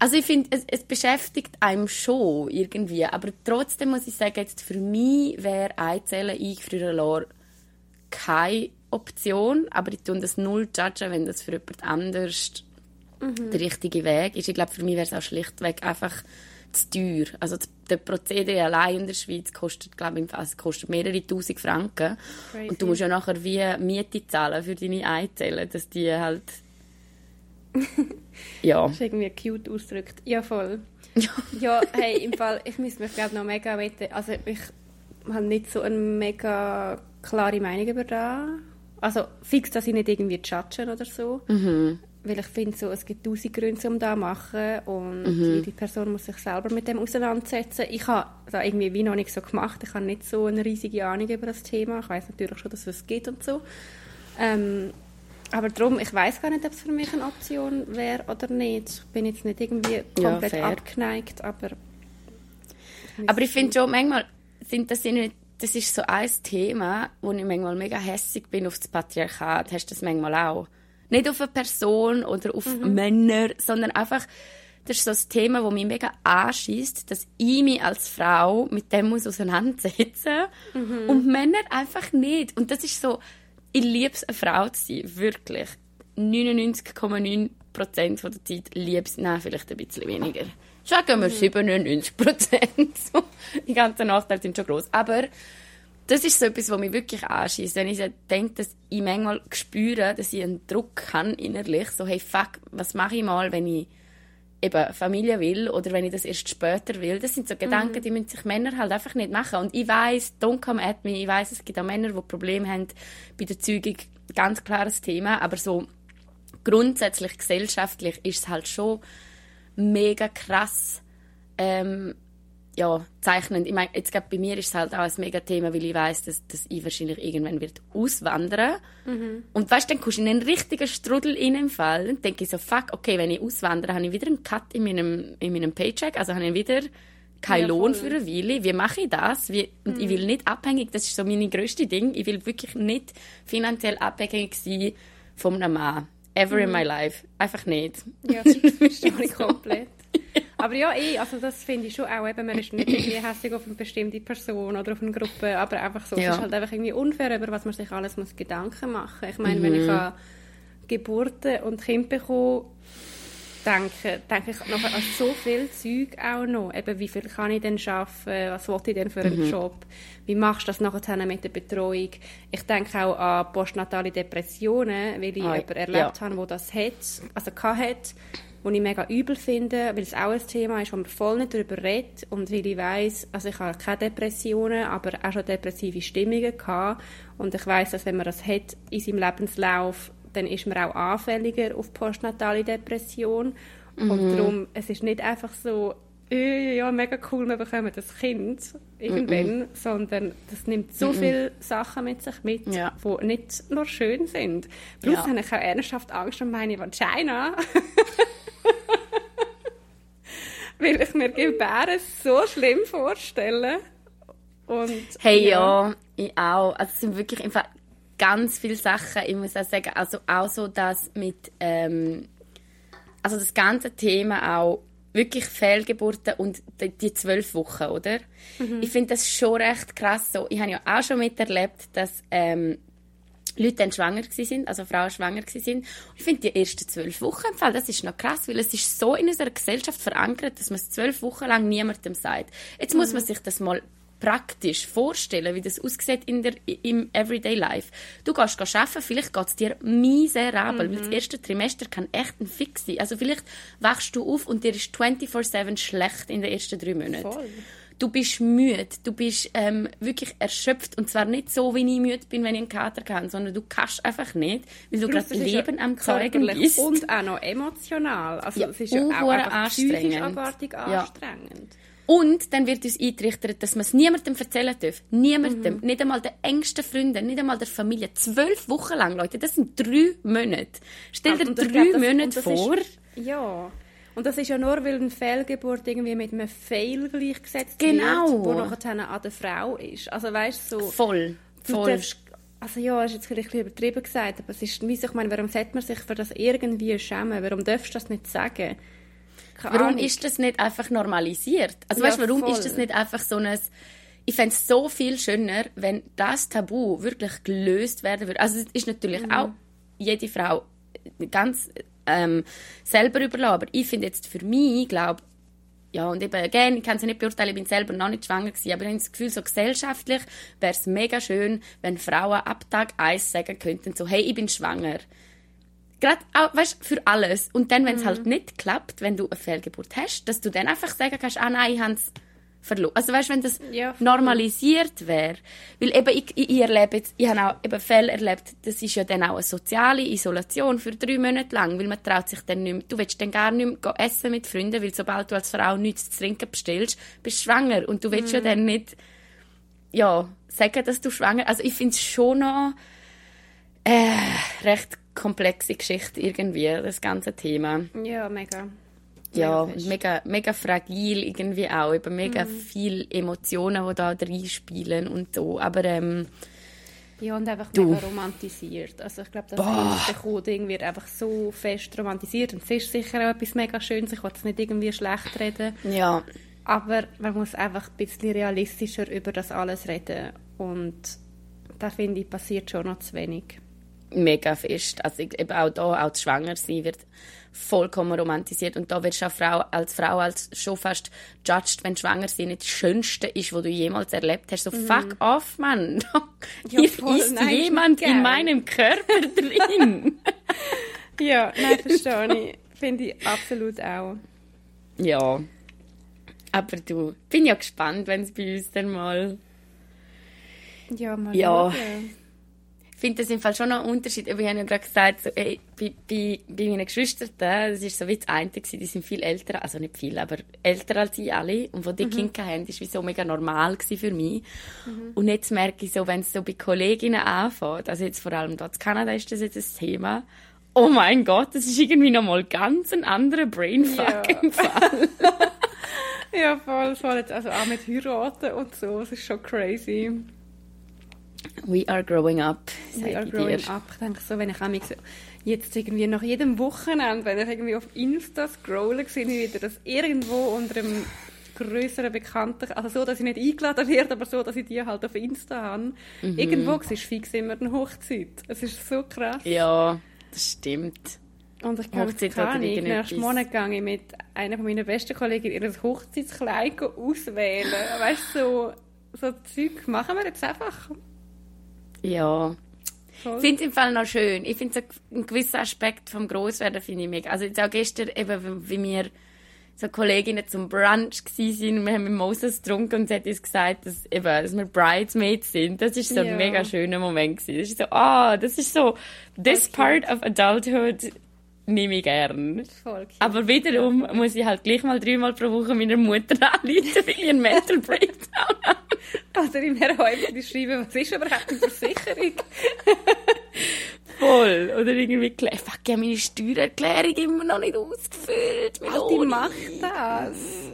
Also ich finde, es, es, beschäftigt einem schon irgendwie, aber trotzdem muss ich sagen, jetzt für mich wäre Eizellen einfrieren lassen keine Option, aber ich tue das null judgen, wenn das für jemand anders mhm. der richtige Weg ist. Ich glaube, für mich wäre es auch schlichtweg einfach zu teuer. Also der Prozedere allein in der Schweiz kostet, glaube ich, also kostet mehrere tausend Franken. Crazy. Und du musst ja nachher wie Miete zahlen für deine Eizellen, dass die halt [LAUGHS] ja. Das ist irgendwie cute ausgedrückt. Ja, voll. ja, [LAUGHS] hey, im Fall, ich müsste mich glaube noch mega wetten. Also ich habe nicht so eine mega klare Meinung über das. Also fix, dass ich nicht irgendwie judgen oder so. Mhm. Weil ich finde, so, es gibt tausend Gründe, um das zu machen und mhm. jede Person muss sich selber mit dem auseinandersetzen. Ich habe da irgendwie wie noch nicht so gemacht. Ich habe nicht so eine riesige Ahnung über das Thema. Ich weiß natürlich schon, dass es gibt und so. Ähm, aber darum, ich weiß gar nicht, ob es für mich eine Option wäre oder nicht. Ich bin jetzt nicht irgendwie komplett ja, abgeneigt, aber... Aber ich finde schon, manchmal sind das nicht das ist so ein Thema, wo ich manchmal mega hässig bin auf das Patriarchat. Hast du das manchmal auch? Nicht auf eine Person oder auf mhm. Männer, sondern einfach, das ist so ein Thema, das mich mega anschießt, dass ich mich als Frau mit dem muss auseinandersetzen mhm. und Männer einfach nicht. Und das ist so, ich liebe es, eine Frau zu sein, wirklich. 99,9 Prozent der Zeit liebe es, nein, vielleicht ein bisschen weniger. Sagen wir mhm. 97 Prozent. [LAUGHS] Die ganzen Nachteile sind schon groß. Aber das ist so etwas, was mich wirklich anschießt. Wenn ich denke, dass ich manchmal spüre, dass ich einen Druck habe innerlich, so, hey, fuck, was mache ich mal, wenn ich eben Familie will oder wenn ich das erst später will. Das sind so Gedanken, mhm. die müssen sich Männer halt einfach nicht machen. Und ich weiß, don't come at me, ich weiß, es gibt auch Männer, die Probleme haben bei der Zeugung, ganz klares Thema, aber so grundsätzlich gesellschaftlich ist es halt schon mega krass ähm, ja, zeichnend. Ich meine, jetzt gerade bei mir ist es halt auch ein mega Thema, weil ich weiß, dass, dass ich wahrscheinlich irgendwann wird auswandern. Mhm. Und weißt, dann kommst du in einen richtigen Strudel in den Fall. Dann denke ich so, fuck, okay, wenn ich auswandere, habe ich wieder einen Cut in meinem, in meinem Paycheck, also habe ich wieder keinen ja, Lohn für eine Weile. Wie mache ich das? Wie, und ich mhm. will nicht abhängig, das ist so meine grösste Ding, ich will wirklich nicht finanziell abhängig sein von einem Mann. Ever mhm. in my life. Einfach nicht. Ja, das [LAUGHS] verstehe ich komplett. Aber ja, ich, also das finde ich schon auch, eben, man ist nicht irgendwie hässlich auf eine bestimmte Person oder auf eine Gruppe, aber einfach so, ja. es ist halt einfach irgendwie unfair, über was man sich alles muss Gedanken machen muss. Ich meine, mhm. wenn ich mhm. an Geburten und Kind bekomme, denke, denke ich noch an so viel Zeug auch noch. Eben, wie viel kann ich denn arbeiten? Was will ich denn für einen mhm. Job? Wie machst du das nachher mit der Betreuung? Ich denke auch an postnatale Depressionen, weil ich ah, jemanden erlebt ja. habe, der das hat, also hat, was ich mega übel finde, weil es auch ein Thema ist, wo man voll nicht darüber redet und weil ich weiss, also ich habe keine Depressionen, aber auch schon depressive Stimmungen gehabt und ich weiss, dass wenn man das hat in seinem Lebenslauf, dann ist man auch anfälliger auf postnatale Depression mhm. und darum, es ist nicht einfach so, äh, ja, mega cool, wir bekommen das Kind irgendwann, mm sondern das nimmt so mm viele Sachen mit sich mit, ja. die nicht nur schön sind. Plus ja. habe ich auch ernsthaft Angst um meine Vagina. [LAUGHS] Weil ich mir Gebären so schlimm vorstelle. Und, hey, ja. ja, ich auch. Also es sind wirklich einfach ganz viele Sachen. Ich muss auch sagen, also auch so das mit, ähm, also das ganze Thema auch wirklich Fehlgeburten und die, die zwölf Wochen, oder? Ich finde das schon recht krass so. Ich habe ja auch schon miterlebt, dass ähm, Leute dann schwanger sind, also Frauen schwanger sind. Ich finde die ersten zwölf Wochen im Fall, das ist noch krass, weil es ist so in unserer Gesellschaft verankert, dass man es zwölf Wochen lang niemandem sagt. Jetzt muss man sich das mal praktisch vorstellen, wie das aussieht in der, im Everyday Life. Du gehst arbeiten, vielleicht geht es dir miserabel, weil das erste Trimester kann echt ein Fix sein. Also vielleicht wachst du auf und dir ist 24-7 schlecht in den ersten drei Monaten. Voll. Du bist müde, du bist ähm, wirklich erschöpft und zwar nicht so, wie ich müde bin, wenn ich einen Kater kann, sondern du kannst einfach nicht, weil du gerade Leben am Zeugen bist. Und auch noch emotional. Also Ja, es ist ja auch anstrengend. abartig Ja. Und dann wird uns eintrichtert, dass man es niemandem erzählen darf. Niemandem. Mhm. Nicht einmal den engsten Freunden, nicht einmal der Familie. Zwölf Wochen lang, Leute. Das sind drei Monate. Stell dir Und ich drei glaub, das- Monate vor. Ist, ja. Und das ist ja nur, weil eine Fehlgeburt irgendwie mit einem Fail gleichgesetzt Genau. wird, wo nachher an der Frau ist. Also weißt du, so... Voll. Du Voll. darfst, also ja, ist jetzt vielleicht ein bisschen übertrieben gesagt, aber es ist, ich meine, warum sollte man sich für das irgendwie schämen? Warum darfst du das nicht sagen? Keine Warum Ahnung. ist das nicht einfach normalisiert? Also Ja, weißt, warum voll. ist das nicht einfach so ein ich fände es so viel schöner, wenn das Tabu wirklich gelöst werden würde. Also es ist natürlich Mhm. auch jede Frau ganz ähm, selber überlassen. Aber ich finde jetzt für mich, glaube ja, und eben, again, ich kann es ja nicht beurteilen, ich bin selber noch nicht schwanger gewesen, aber ich habe das Gefühl, so gesellschaftlich wäre es mega schön, wenn Frauen ab Tag eins sagen könnten, so, hey, ich bin schwanger. Gerade weißt, für alles. Und dann, wenn es Mhm. halt nicht klappt, wenn du eine Fehlgeburt hast, dass du dann einfach sagen kannst, ah nein, ich habe es verloren. Also weißt, wenn das Ja, normalisiert wäre. Weil eben, ich, ich, ich erlebe jetzt, ich habe auch eben Fälle erlebt, das ist ja dann auch eine soziale Isolation für drei Monate lang, weil man traut sich dann nicht mehr, du willst dann gar nicht mehr essen mit Freunden, weil sobald du als Frau nichts zu trinken bestellst, bist du schwanger und du willst Mhm. ja dann nicht, ja, sagen, dass du schwanger, also ich finde es schon noch, äh, recht komplexe Geschichte irgendwie, das ganze Thema. Ja, mega. Ja, Mega fest. mega, mega fragil irgendwie auch, eben Mhm. mega viel Emotionen, die da reinspielen und so, aber ähm, Ja, und einfach Du. mega romantisiert. Also ich glaube, das erste Coding wird einfach so fest romantisiert und es ist sicher auch etwas mega Schönes. Ich will es nicht irgendwie schlecht reden. ja, Aber man muss einfach ein bisschen realistischer über das alles reden. Und da finde ich, passiert schon noch zu wenig. Mega fest. Also ich- eben auch da, auch das Schwangersein wird vollkommen romantisiert und da wirst du auch Frau, als Frau als schon fast judged, wenn Schwangersein nicht das Schönste ist, was du jemals erlebt hast. So, fuck off, Mann. [LAUGHS] Ja, voll. ist Nein, jemand in meinem Körper [LAUGHS] drin. Ja, nein, verstehe [LAUGHS] ich. Finde ich absolut auch. ja. Aber du, bin ja gespannt, wenn es bei uns dann mal Ja, mal Ja. schauen. Ich finde das im Fall schon noch ein Unterschied. Wir haben ja gerade gesagt, so, ey, bei, bei, bei meinen Geschwistern, das ist so wie das eine gewesen, die sind viel älter, also nicht viel, aber älter als ich alle. Und wo die Kinder haben, ist wie so mega normal für mich. Und jetzt merke ich so, wenn es so bei Kolleginnen anfängt, also jetzt vor allem dort in Kanada ist das jetzt ein Thema, oh mein Gott, das ist irgendwie nochmal ganz ein anderer Brainfuck Ja. im Fall. [LAUGHS] Ja, voll, voll. Jetzt Also auch mit heiraten und so, das ist schon crazy. We are growing up, We are ich growing dir. up. Ich denke so, wenn ich auch jetzt irgendwie nach jedem Wochenende, wenn ich irgendwie auf Insta scrolle, sehe ich wieder, dass irgendwo unter einem größeren Bekannten, also so, dass ich nicht eingeladen werde, aber so, dass ich die halt auf Insta habe. Mhm. Irgendwo ist fix immer eine Hochzeit. Es ist so krass. Ja, das stimmt. Und ich kann Hochzeit Ahnung, irgendetwas. nächsten Monat gehe ich mit einer von meinen besten Kolleginnen ihr Hochzeitskleid auswählen. Weißt du, so, so Zeug machen wir jetzt einfach. Ja. Voll. Ich finde es im Fall noch schön. Ich finde so einen gewissen Aspekt vom Grosswerden finde ich mega. Also jetzt auch gestern eben, wie wir so Kolleginnen zum Brunch gsi sind und wir haben mit Moses getrunken und sie hat uns gesagt, dass, eben, dass wir Bridesmaids sind. Das ist so Ja. ein mega schöner Moment gewesen. Das ist so, ah, das ist so, this Voll part of adulthood nehme ich gern. Voll. Aber wiederum muss ich halt gleich mal dreimal pro Woche meiner Mutter [LAUGHS] anrufen, weil ich einen Mental Breakdown habe. Oder in mir häufig schreiben, was ist überhaupt eine Versicherung? Voll. Oder irgendwie, fuck, ich habe meine Steuererklärung immer noch nicht ausgefüllt. Die Meloni. macht das.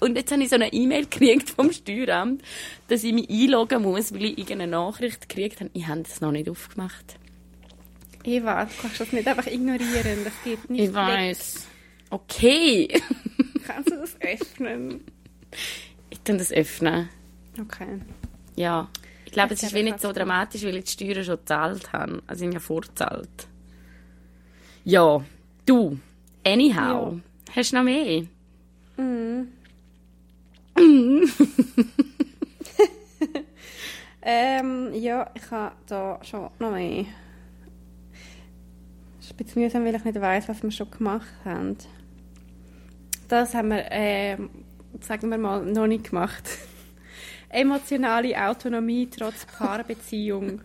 Und jetzt habe ich so eine E-Mail gekriegt vom Steueramt, dass ich mich einloggen muss, weil ich irgendeine Nachricht gekriegt habe. Ich habe das noch nicht aufgemacht. Eva, du kannst das nicht einfach ignorieren. Das geht nicht. Ich weiß. Okay. [LAUGHS] Kannst du das öffnen? Ich kann das öffnen. Okay. Ja. Ich glaube, es ist nicht so dramatisch, weil ich die Steuern schon gezahlt habe. Also ich habe ja vorzahlt. Ja, du. Anyhow. Hast du noch mehr? [LAUGHS] [LAUGHS] Ähm, ja, ich habe da schon noch mehr. Es ist ein bisschen mühsam, weil ich nicht weiss, was wir schon gemacht haben. Das haben wir, ähm, sagen wir mal, noch nicht gemacht. [LAUGHS] Emotionale Autonomie trotz Paarbeziehung.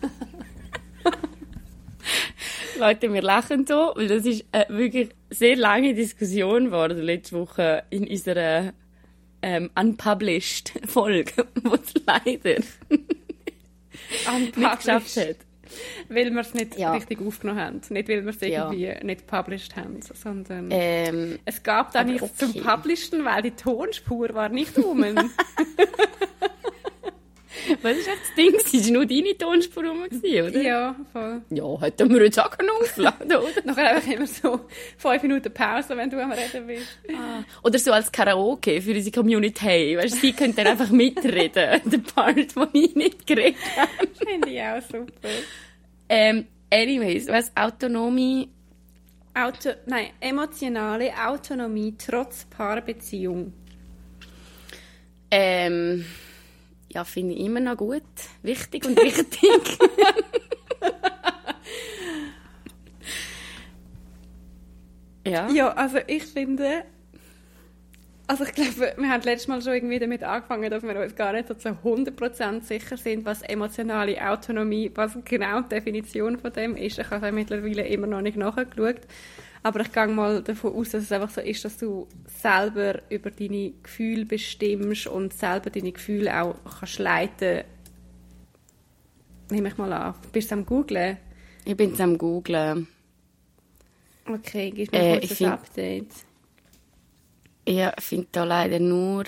[LAUGHS] Leute, wir lachen so, weil das ist eine wirklich sehr lange Diskussion geworden letzte Woche in unserer ähm, unpublished [LAUGHS] Folge, wo es leider nicht geschafft hat. Weil wir es nicht Ja. richtig aufgenommen haben. Nicht, weil wir es Ja. irgendwie nicht published haben, sondern... Ähm, Es gab da nichts zum okay. Publishen, weil die Tonspur war nicht rum. [LAUGHS] was ist jetzt das Ding? Es war nur deine Tonspur rum, gewesen, oder? ja, voll. Ja, hätten wir jetzt auch können aufladen oder? [LAUGHS] Nachher einfach immer so fünf Minuten Pause, wenn du am Reden bist. Oder so als Karaoke für unsere Community. Weißt du, sie können dann einfach mitreden. [LAUGHS] Der Part, den ich nicht geredet habe. Finde ich auch super. Ähm, anyways, was Autonomie. Auto, nein, emotionale Autonomie trotz Paarbeziehung. Ähm, ja, finde ich immer noch gut. Wichtig und wichtig. [LAUGHS] ja. Ja, also ich finde... Also ich glaube, wir haben letztes Mal schon irgendwie damit angefangen, dass wir uns gar nicht so zu 100% sicher sind, was emotionale Autonomie, was genau die Definition von dem ist. Ich habe mittlerweile immer noch nicht nachgeschaut. Aber ich gehe mal davon aus, dass es einfach so ist, dass du selber über deine Gefühle bestimmst und selber deine Gefühle auch kannst leiten. Nehme ich mal an. Bist du am Googlen? Ich bin am googlen. Okay, gib mir Äh, kurz ein Update. Ja, ich finde da leider nur...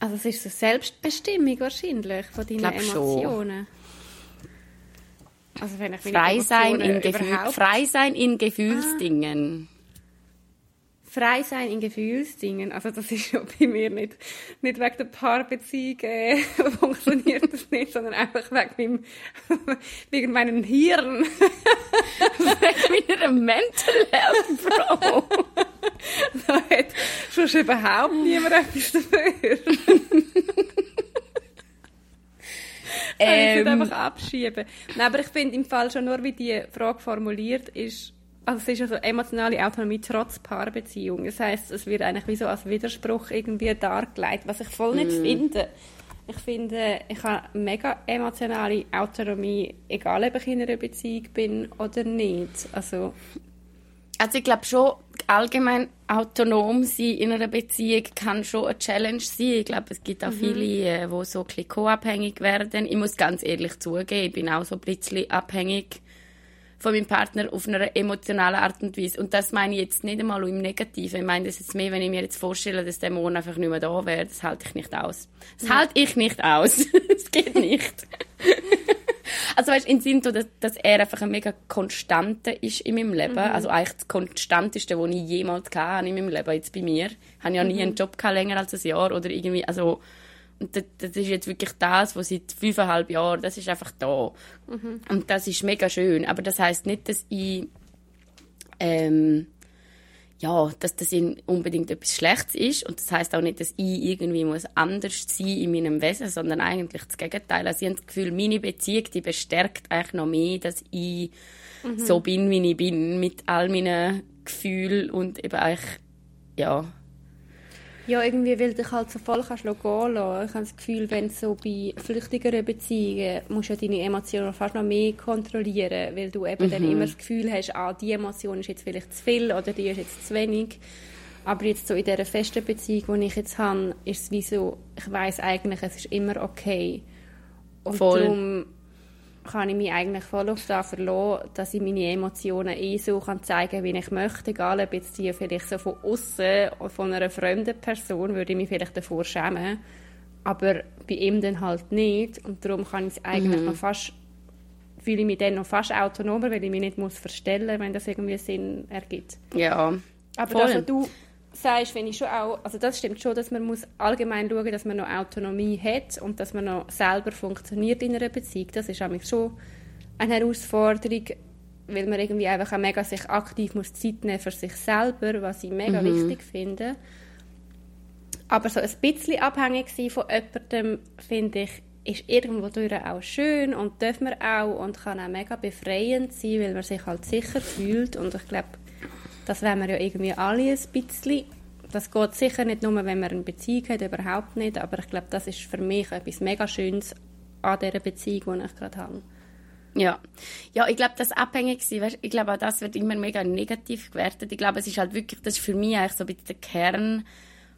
Also es ist so Selbstbestimmung wahrscheinlich von deinen Glaub schon. Emotionen. Also wenn ich Frei sein, Emotionen in Gefühl, frei sein in Gefühlsdingen. frei sein in Gefühlsdingen. Also das ist ja bei mir nicht, nicht wegen der Paarbeziehung äh, [LAUGHS] funktioniert das nicht, sondern einfach wegen, meinem, [LAUGHS] wegen meinem Hirn. [LAUGHS] Wegen meiner Mental Health, Bro. [LAUGHS] da hat schon überhaupt niemand etwas dafür. [LAUGHS] Kann ich Ähm, einfach abschieben. Nein, aber ich finde im Fall schon nur, wie die Frage formuliert ist, also es ist also emotionale Autonomie trotz Paarbeziehung. Das heißt, es wird eigentlich wie so als Widerspruch irgendwie dargelegt, was ich voll nicht finde. Ich finde, ich habe mega emotionale Autonomie, egal ob ich in einer Beziehung bin oder nicht. Also, Also ich glaube schon, allgemein autonom sein in einer Beziehung kann schon eine Challenge sein. Ich glaube, es gibt auch viele, äh, die so ein co-abhängig werden. Ich muss ganz ehrlich zugeben, ich bin auch so ein bisschen abhängig von meinem Partner auf einer emotionalen Art und Weise. Und das meine ich jetzt nicht einmal im Negativen. Ich meine das jetzt mehr, wenn ich mir jetzt vorstelle, dass der Morgen einfach nicht mehr da wäre. Das halte ich nicht aus. Das halte ich nicht aus. [LAUGHS] Das geht nicht. [LAUGHS] Also weißt, in Sinn, dass, dass er einfach ein mega Konstante ist in meinem Leben. Also eigentlich das Konstanteste, was ich jemals hatte in meinem Leben, jetzt bei mir. Ich habe ja nie einen Job gehabt, länger als ein Jahr oder irgendwie, also und das, das ist jetzt wirklich das, was seit fünfeinhalb Jahren, das ist einfach da. Und das ist mega schön. Aber das heißt nicht, dass ich ähm, ja, dass das in- unbedingt etwas Schlechtes ist. Und das heißt auch nicht, dass ich irgendwie muss anders sein in meinem Wesen, sondern eigentlich das Gegenteil. Also ich habe das Gefühl, meine Beziehung, die bestärkt eigentlich noch mehr, dass ich so bin, wie ich bin, mit all meinen Gefühlen und eben eigentlich, ja, Ja, irgendwie, weil dich halt so voll kannst gehen lassen. Ich habe das Gefühl, wenn so bei flüchtigeren Beziehungen musst du ja deine Emotionen fast noch mehr kontrollieren, weil du eben dann immer das Gefühl hast, ah, die Emotion ist jetzt vielleicht zu viel oder die ist jetzt zu wenig. Aber jetzt so in dieser festen Beziehung, die ich jetzt habe, ist es wie so, ich weiß eigentlich, es ist immer okay. Und Voll. darum kann ich mich eigentlich voll auf das verlassen, dass ich meine Emotionen eh so kann zeigen wie ich möchte. Egal, ob jetzt die vielleicht so von außen oder von einer fremden Person, würde ich mich vielleicht davor schämen. Aber bei ihm dann halt nicht. Und darum kann ich es eigentlich noch fast, fühle ich mich dann noch fast autonomer, weil ich mich nicht muss verstellen, wenn das irgendwie Sinn ergibt. ja. Aber Voll. das, was du sagst, finde ich schon auch, also das stimmt schon, dass man muss allgemein schauen, dass man noch Autonomie hat und dass man noch selber funktioniert in einer Beziehung. Das ist nämlich schon eine Herausforderung, weil man irgendwie einfach auch mega sich aktiv muss Zeit nehmen für sich selber, was ich mega Mhm. wichtig finde. Aber so ein bisschen abhängig sein von jemandem, finde ich, ist irgendwo durch auch schön und darf man auch und kann auch mega befreiend sein, weil man sich halt sicher fühlt und ich glaube, das wollen wir ja irgendwie alle ein bisschen. Das geht sicher nicht nur, wenn man eine Beziehung hat, überhaupt nicht, aber ich glaube, das ist für mich etwas mega Schönes an dieser Beziehung, die ich gerade habe. Ja, ja ich glaube, das abhängig sein, weißt, ich glaube, auch das wird immer mega negativ gewertet. Ich glaube, es ist halt wirklich, das ist für mich eigentlich so ein bisschen der Kern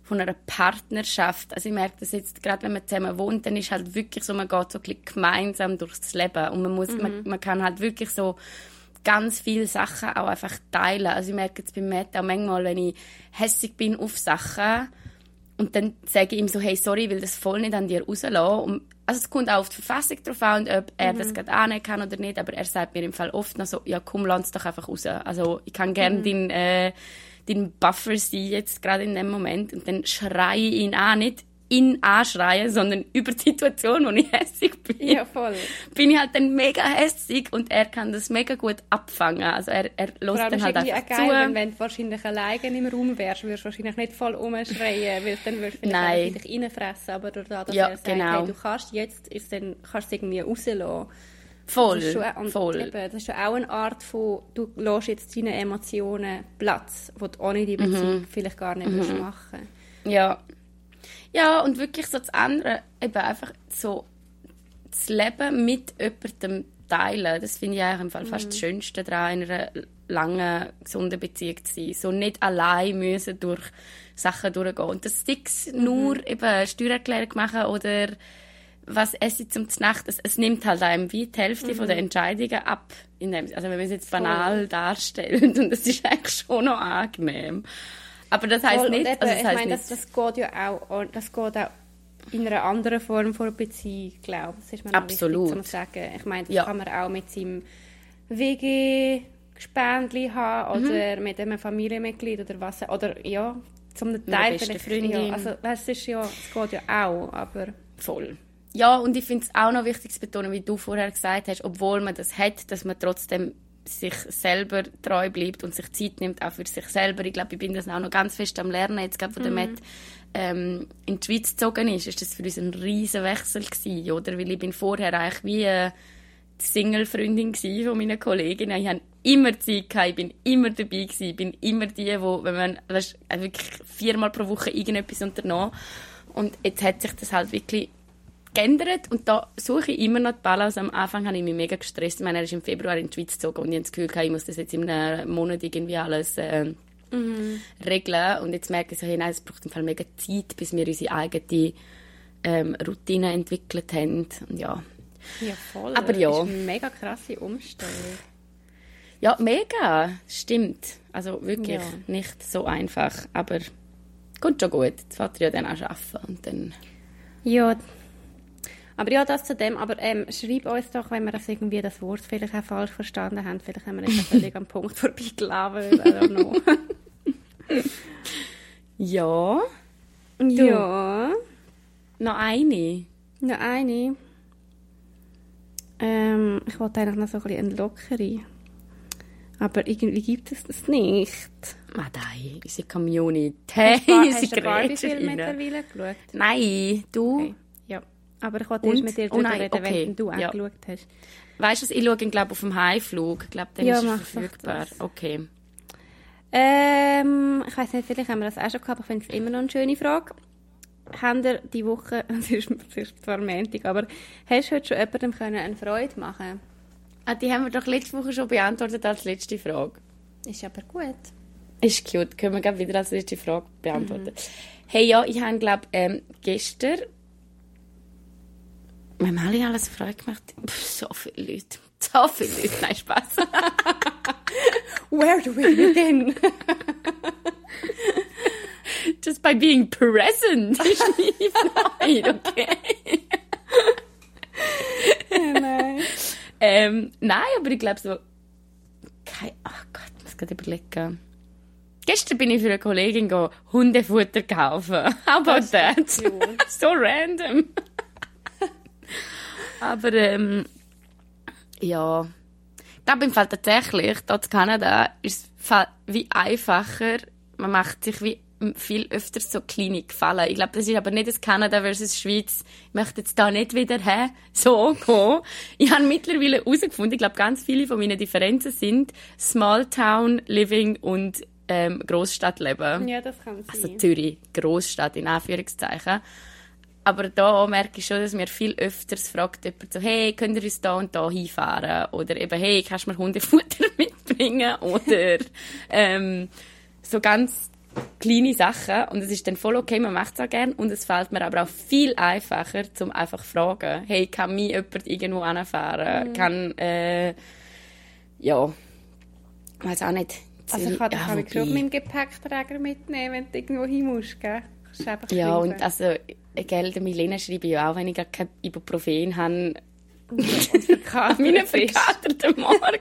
von einer Partnerschaft. Also ich merke das jetzt, gerade wenn man zusammen wohnt, dann ist halt wirklich so, man geht so ein bisschen gemeinsam durchs Leben und man muss, man, man kann halt wirklich so ganz viele Sachen auch einfach teilen. Also ich merke jetzt bei Matt auch manchmal, wenn ich hässig bin auf Sachen, und dann sage ich ihm so, hey, sorry, ich will das voll nicht an dir rauslassen. Und, also es kommt auch auf die Verfassung drauf an, und ob er das gerade annehmen kann oder nicht, aber er sagt mir im Fall oft noch so, ja komm, lass es doch einfach raus. Also ich kann gerne dein, äh, dein Buffer sein jetzt gerade in dem Moment und dann schreie ich ihn an, nicht ihn anschreien, sondern über die Situation, wo ich hässig bin Ja, voll. bin ich halt dann mega hässig und er kann das mega gut abfangen. Also er, er lässt dann halt einfach geil, wenn, zu. wenn du wahrscheinlich alleine im Raum wärst, würdest du wahrscheinlich nicht voll rumschreien, weil dann würdest du vielleicht in dich reinfressen, aber durch das, dass Ja, er sagt, genau. hey, du kannst jetzt, ist dann, kannst du es irgendwie rauslassen. Voll, Das schon, voll. Eben, das ist schon auch eine Art von, du lässt jetzt deinen Emotionen Platz, wo du ohne die Mhm. Beziehung vielleicht gar nicht würdest machen Ja. Ja, und wirklich so das andere, eben einfach so das Leben mit jemandem teilen, das finde ich eigentlich im Fall fast Mhm. das Schönste daran, in einer langen, gesunden Beziehung zu sein. So nicht allein müssen durch Sachen durchgehen. Und das Sticks Mhm. nur eben Steuererklärung machen oder was esse ich zum Nacht, es, es nimmt halt einem wie die Hälfte von Mhm. der Entscheidungen ab. In dem, also wenn man es jetzt banal darstellt [LAUGHS] und das ist eigentlich schon noch angenehm. Aber das heißt Voll, nicht, eben, also das ich heißt meine, das, das geht ja auch, das geht auch in einer anderen Form von Beziehung, glaube ich. Das ist mir noch Absolut. wichtig zu sagen. Ich meine, das Ja. kann man auch mit seinem WG-Gespendli haben Mhm. oder mit einem Familienmitglied oder was, oder ja, zum Teil besten vielleicht. Freundin. Ja, also das ist ja, es geht ja auch, aber Voll. Ja, und ich finde es auch noch wichtig zu betonen, wie du vorher gesagt hast, obwohl man das hat, dass man trotzdem sich selber treu bleibt und sich Zeit nimmt, auch für sich selber. Ich glaube, ich bin das auch noch ganz fest am Lernen. Jetzt gerade, wo der Matt ähm, in die Schweiz gezogen ist, ist das für uns ein riesen Wechsel gewesen, oder? Weil ich bin vorher eigentlich wie äh, die Single-Freundin von meinen Kolleginnen. Ich hatte immer Zeit, gehabt, ich bin immer dabei gewesen, ich bin immer die, wo, wenn man, weißt, äh, wirklich viermal pro Woche irgendetwas unternommen. Und jetzt hat sich das halt wirklich geändert und da suche ich immer noch die Balance. Am Anfang habe ich mich mega gestresst. Ich meine, er ist im Februar in die Schweiz gezogen und ich habe das Gefühl, ich muss das jetzt in einem Monat irgendwie alles äh, regeln. Und jetzt merke ich so, hey, nein, es braucht im Fall mega Zeit, bis wir unsere eigene ähm, Routine entwickelt haben. Und ja. ja, voll. Aber ja. Das ist eine mega krasse Umstellung. ja, mega, stimmt. Also wirklich Ja. nicht so einfach, aber kommt schon gut. Jetzt fährt er ja dann auch arbeiten und dann... Ja, aber ja, das zu dem. Aber ähm, schreib uns doch, wenn wir das irgendwie das Wort vielleicht auch falsch verstanden haben. Vielleicht haben wir auch völlig am Punkt [LAUGHS] vorbeigelaufen. I don't know. [LAUGHS] Ja, ja, noch eine. noch eine. Ähm, ich wollte eigentlich noch so ein bisschen eine lockere. Aber irgendwie gibt es das nicht. Madei, unsere Community. Hast du Barbie-Film [LAUGHS] mittlerweile geschaut? Nein, du. Okay. Aber ich wollte erst mit dir Oh darüber reden, okay. wenn du auch Ja. geschaut hast. Weißt du, ich schaue ihn, glaube auf dem Heimflug. Ich glaube, dann Ja, ist er verfügbar. Okay. Ähm, ich weiß nicht, vielleicht haben wir das auch schon gehabt, aber ich finde es immer noch eine schöne Frage. Habt ihr die Woche, [LAUGHS] es ist, ist zwar Montag, aber hast du heute schon jemandem können eine Freude machen Ah, die haben wir doch letzte Woche schon beantwortet als letzte Frage. Ist aber gut. Ist cute. Können wir wieder als letzte Frage beantworten. Hey, ja, ich habe, glaube ähm, gestern... Wir haben alle alles Freude gemacht. Pff, so viele Leute. So viele Leute. Nein, Spaß. [LAUGHS] Where do we begin? Just by being present [LAUGHS] meine Freude, okay? Nein. Ähm, nein, aber ich glaube so. Kein, ach Gott, ich muss gerade überlegen. Gestern bin ich für eine Kollegin go Hundefutter kaufen. How about that? [LAUGHS] so random. Aber ähm, ja, ich glaube im Fall tatsächlich, dort in Kanada ist es wie einfacher. Man macht sich wie viel öfter so kleine Gefallen. Ich glaube, das ist aber nicht das Kanada versus Schweiz. Ich möchte jetzt da nicht wieder hä, so gehen. Ich habe mittlerweile herausgefunden, ich glaube, ganz viele von meinen Differenzen sind Small Town Living und ähm, Großstadtleben. Ja, das kann sein. Also Zürich, Großstadt in Anführungszeichen. Aber da merke ich schon, dass mir viel öfters fragt jemand so, hey, könnt ihr uns da und da hinfahren? Oder eben, hey, kannst du mir Hundefutter [LAUGHS] mitbringen? Oder [LAUGHS] ähm, so ganz kleine Sachen. Und es ist dann voll okay, man macht es auch gerne. Und es fällt mir aber auch viel einfacher, zum einfach fragen, hey, kann mich jemand irgendwo anfahren? Kann, äh, ja, weiß auch nicht. Also ich kann Ja, ja, kann ich schon meinen Gepäckträger mitnehmen, wenn du irgendwo hin musst, gell? Ja, schreiben. und also, gell, der Milena schreibe ich auch, wenn ich gar kein Ibuprofen habe, [LAUGHS] an meinen verkaterten Morgen. [LAUGHS]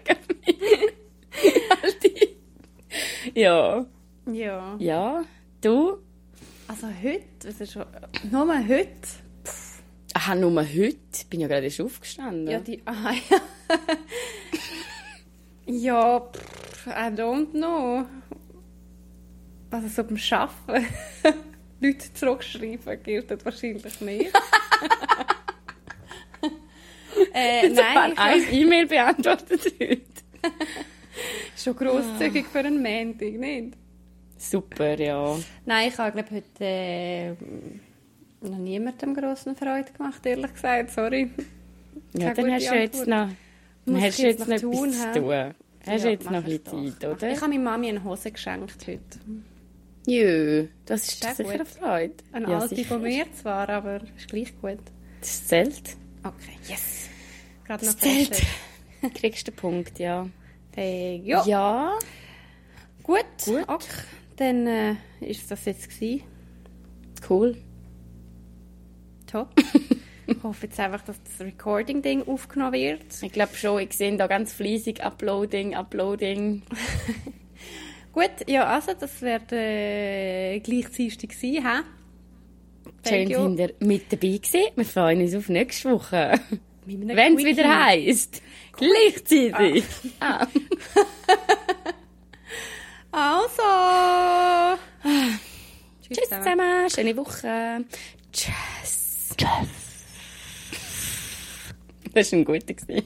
ja. Ja. Ja. Du? Also heute, was ist schon... Nur heute? Aha, nur heute. Ich bin ja gerade erst aufgestanden. Ja, die... Ah, [LAUGHS] ja. ja, pff, I don't know. Also so beim Arbeiten Leute zurückschreiben gilt das wahrscheinlich nicht. [LAUGHS] äh, Nein, ich habe E-Mail beantwortet heute. schon grosszügig für einen Montag, nicht? Super, ja. Nein, ich habe glaube heute äh, noch niemandem grossen Freude gemacht, ehrlich gesagt. Sorry. Ja, dann hast du jetzt noch, Muss hast jetzt noch noch tun, etwas zu tun. Hast Ja, jetzt noch ein bisschen Zeit, doch. oder? Ich habe meiner Mami eine Hose geschenkt heute. Jö, das ist Sehr doch sicher eine Freude. Eine ja, alte sicher. von mir zwar, aber ist gleich gut. Das zählt. Okay, yes. Gerade noch Das zählt. [LAUGHS] Kriegst den Punkt, ja. Hey, ja. Ja. Gut. Gut. Okay. Dann äh, ist das jetzt gewesen. Cool. Top. [LAUGHS] ich hoffe jetzt einfach, dass das Recording-Ding aufgenommen wird. Ich glaube schon, ich sehe da ganz fleissig Uploading, Uploading. [LAUGHS] Gut, ja, also das wird äh, gleich Dienstag sein, hä? Schön sind ihr mit dabei gewesen. Wir freuen uns auf nächste Woche. Wenn es wieder heisst. Gleichzeitig. Ah. [LAUGHS] Also. Tschüss Tschüss zusammen. Schöne Woche. Tschüss. Tschüss. Das war ein guter. gewesen.